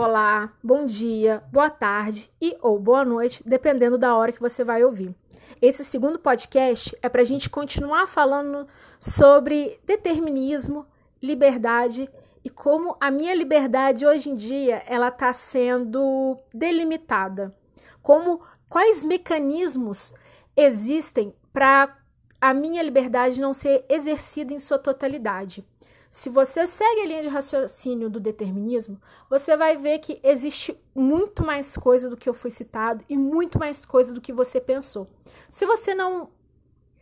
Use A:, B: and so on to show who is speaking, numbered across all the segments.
A: olá, bom dia, boa tarde e ou boa noite, dependendo da hora que você vai ouvir. Esse segundo podcast é para a gente continuar falando sobre determinismo, liberdade e como a minha liberdade hoje em dia ela está sendo delimitada. Como quais mecanismos existem para a minha liberdade não ser exercida em sua totalidade. Se você segue a linha de raciocínio do determinismo, você vai ver que existe muito mais coisa do que eu fui citado e muito mais coisa do que você pensou. Se você não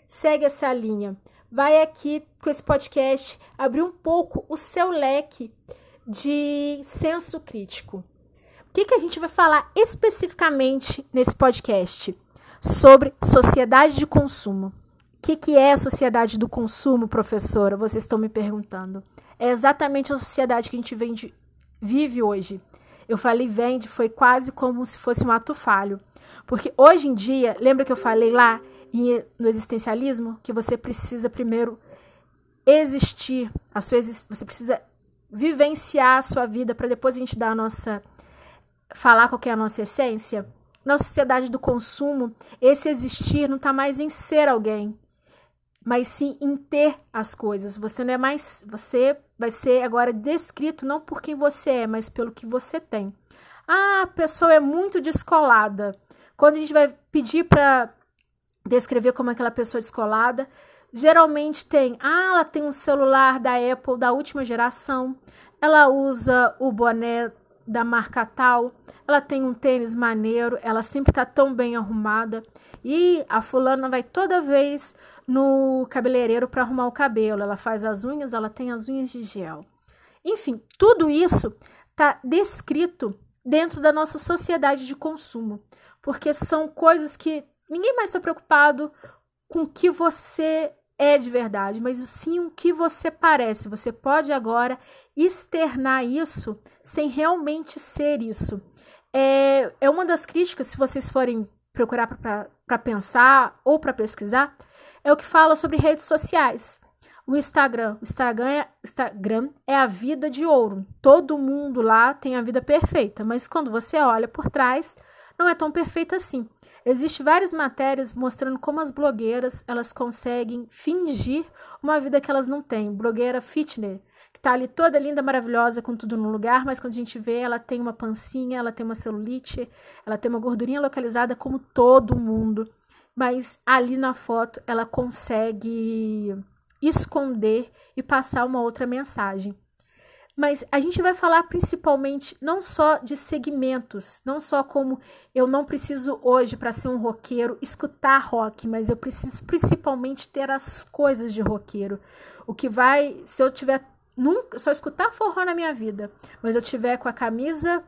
A: segue essa linha, vai aqui com esse podcast abrir um pouco o seu leque de senso crítico. O que, que a gente vai falar especificamente nesse podcast? Sobre sociedade de consumo que, que é a sociedade do consumo, professora? Vocês estão me perguntando. É exatamente a sociedade que a gente vende, vive hoje. Eu falei vende, foi quase como se fosse um ato falho. Porque hoje em dia, lembra que eu falei lá no existencialismo que você precisa primeiro existir, a sua você precisa vivenciar a sua vida para depois a gente dar a nossa falar qual é a nossa essência. Na sociedade do consumo, esse existir não está mais em ser alguém, mas sim em ter as coisas. Você não é mais, você vai ser agora descrito não por quem você é, mas pelo que você tem. Ah, a pessoa é muito descolada. Quando a gente vai pedir para descrever como é aquela pessoa descolada, geralmente tem, ah, ela tem um celular da Apple da última geração, ela usa o boné da marca tal, ela tem um tênis maneiro, ela sempre tá tão bem arrumada. E a fulana vai toda vez no cabeleireiro para arrumar o cabelo, ela faz as unhas, ela tem as unhas de gel. Enfim, tudo isso está descrito dentro da nossa sociedade de consumo, porque são coisas que ninguém mais está preocupado com o que você é de verdade, mas sim o que você parece. Você pode agora externar isso sem realmente ser isso. É, é uma das críticas, se vocês forem procurar para pensar ou para pesquisar, é o que fala sobre redes sociais. O Instagram. O Instagram é, Instagram é a vida de ouro. Todo mundo lá tem a vida perfeita, mas quando você olha por trás, não é tão perfeita assim. Existem várias matérias mostrando como as blogueiras elas conseguem fingir uma vida que elas não têm. Blogueira fitness, que tá ali toda linda, maravilhosa, com tudo no lugar, mas quando a gente vê, ela tem uma pancinha, ela tem uma celulite, ela tem uma gordurinha localizada como todo mundo mas ali na foto ela consegue esconder e passar uma outra mensagem. Mas a gente vai falar principalmente não só de segmentos, não só como eu não preciso hoje para ser um roqueiro escutar rock, mas eu preciso principalmente ter as coisas de roqueiro. O que vai, se eu tiver nunca só escutar forró na minha vida, mas eu tiver com a camisa,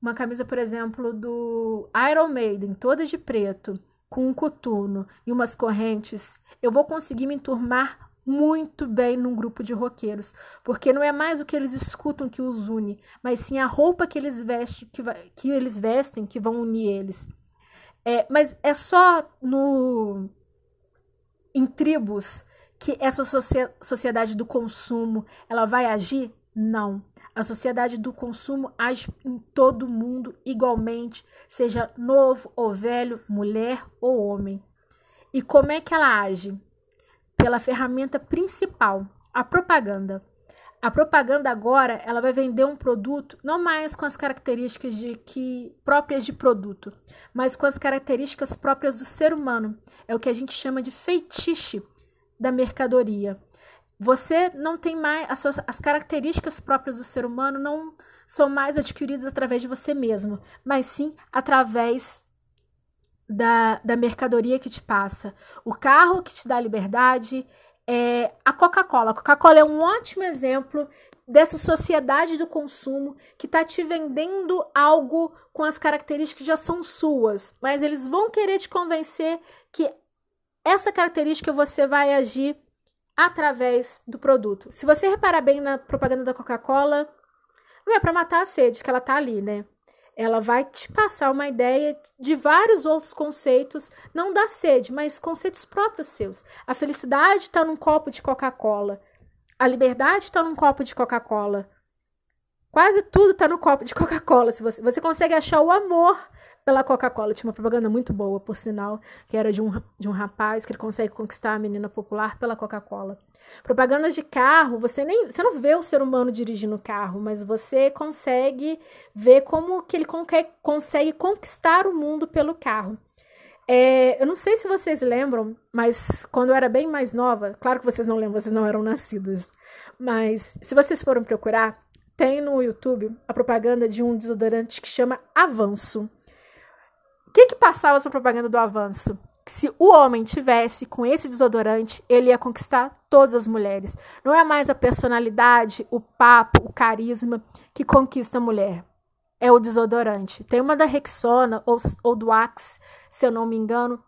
A: uma camisa, por exemplo, do Iron Maiden, toda de preto, com um coturno e umas correntes, eu vou conseguir me enturmar muito bem num grupo de roqueiros, porque não é mais o que eles escutam que os une, mas sim a roupa que eles vestem que, vai, que eles vestem que vão unir eles. É, mas é só no em tribos que essa sociedade do consumo ela vai agir? Não. A sociedade do consumo age em todo mundo igualmente, seja novo ou velho, mulher ou homem. E como é que ela age? Pela ferramenta principal, a propaganda. A propaganda agora, ela vai vender um produto não mais com as características de que próprias de produto, mas com as características próprias do ser humano. É o que a gente chama de feitiço da mercadoria. Você não tem mais as, suas, as características próprias do ser humano não são mais adquiridas através de você mesmo, mas sim através da, da mercadoria que te passa. O carro que te dá liberdade é a Coca-Cola. A Coca-Cola é um ótimo exemplo dessa sociedade do consumo que está te vendendo algo com as características que já são suas, mas eles vão querer te convencer que essa característica você vai agir através do produto. Se você reparar bem na propaganda da Coca-Cola, não é para matar a sede que ela tá ali, né? Ela vai te passar uma ideia de vários outros conceitos, não da sede, mas conceitos próprios seus. A felicidade está num copo de Coca-Cola. A liberdade está num copo de Coca-Cola. Quase tudo tá no copo de Coca-Cola. Se você, você consegue achar o amor pela Coca-Cola. Tinha uma propaganda muito boa, por sinal, que era de um, de um rapaz que ele consegue conquistar a menina popular pela Coca-Cola. Propagandas de carro, você nem você não vê o ser humano dirigindo o carro, mas você consegue ver como que ele consegue conquistar o mundo pelo carro. É, eu não sei se vocês lembram, mas quando eu era bem mais nova, claro que vocês não lembram, vocês não eram nascidos, mas se vocês foram procurar, tem no YouTube a propaganda de um desodorante que chama Avanço. O que que passava essa propaganda do Avanço? se o homem tivesse com esse desodorante, ele ia conquistar todas as mulheres. Não é mais a personalidade, o papo, o carisma que conquista a mulher. É o desodorante. Tem uma da Rexona ou, ou do Axe, se eu não me engano,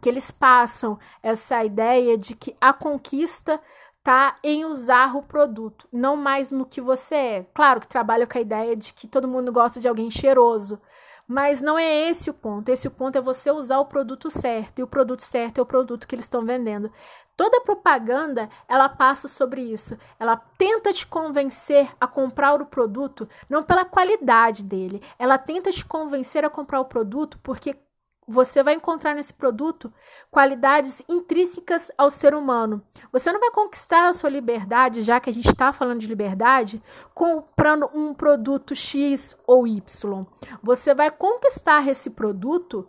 A: que eles passam essa ideia de que a conquista tá em usar o produto, não mais no que você é. Claro que trabalha com a ideia de que todo mundo gosta de alguém cheiroso, mas não é esse o ponto. Esse o ponto é você usar o produto certo. E o produto certo é o produto que eles estão vendendo. Toda propaganda, ela passa sobre isso. Ela tenta te convencer a comprar o produto não pela qualidade dele. Ela tenta te convencer a comprar o produto porque você vai encontrar nesse produto qualidades intrínsecas ao ser humano. Você não vai conquistar a sua liberdade, já que a gente está falando de liberdade, comprando um produto X ou Y. Você vai conquistar esse produto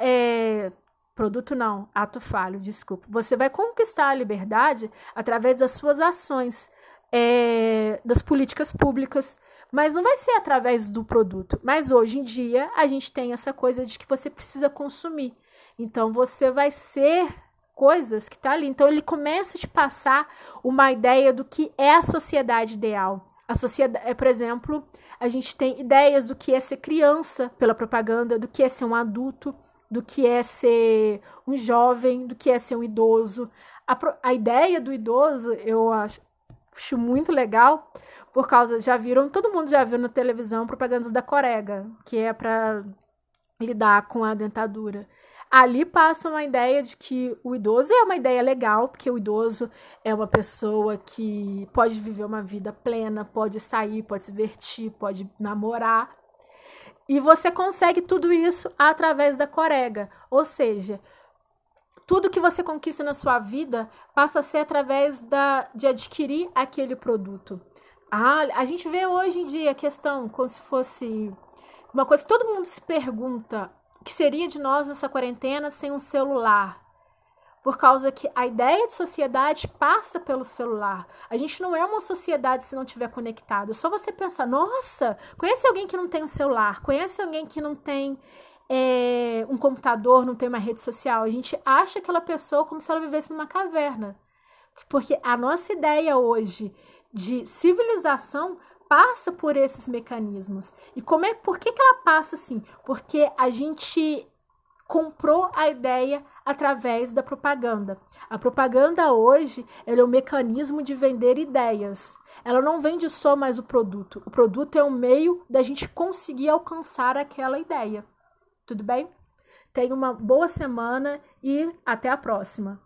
A: é, produto não, ato falho, desculpa. Você vai conquistar a liberdade através das suas ações, é, das políticas públicas, mas não vai ser através do produto. Mas hoje em dia a gente tem essa coisa de que você precisa consumir. Então você vai ser coisas que tá ali. Então ele começa a te passar uma ideia do que é a sociedade ideal. A sociedade, é, por exemplo, a gente tem ideias do que é ser criança pela propaganda, do que é ser um adulto, do que é ser um jovem, do que é ser um idoso. A, a ideia do idoso eu acho, acho muito legal, por causa, já viram, todo mundo já viu na televisão propagandas da Corega, que é para lidar com a dentadura. Ali passa uma ideia de que o idoso é uma ideia legal, porque o idoso é uma pessoa que pode viver uma vida plena, pode sair, pode se divertir, pode namorar. E você consegue tudo isso através da corega. Ou seja, tudo que você conquista na sua vida passa a ser através da, de adquirir aquele produto. Ah, a gente vê hoje em dia a questão como se fosse uma coisa que todo mundo se pergunta: o que seria de nós nessa quarentena sem um celular? Por causa que a ideia de sociedade passa pelo celular. A gente não é uma sociedade se não tiver conectado. É só você pensar, nossa, conhece alguém que não tem um celular? Conhece alguém que não tem é, um computador, não tem uma rede social? A gente acha aquela pessoa como se ela vivesse numa caverna. Porque a nossa ideia hoje de civilização passa por esses mecanismos. E como é, por que, que ela passa assim? Porque a gente comprou a ideia através da propaganda. A propaganda hoje é um mecanismo de vender ideias. Ela não vende só mais o produto. O produto é um meio da gente conseguir alcançar aquela ideia. Tudo bem? Tenha uma boa semana e até a próxima.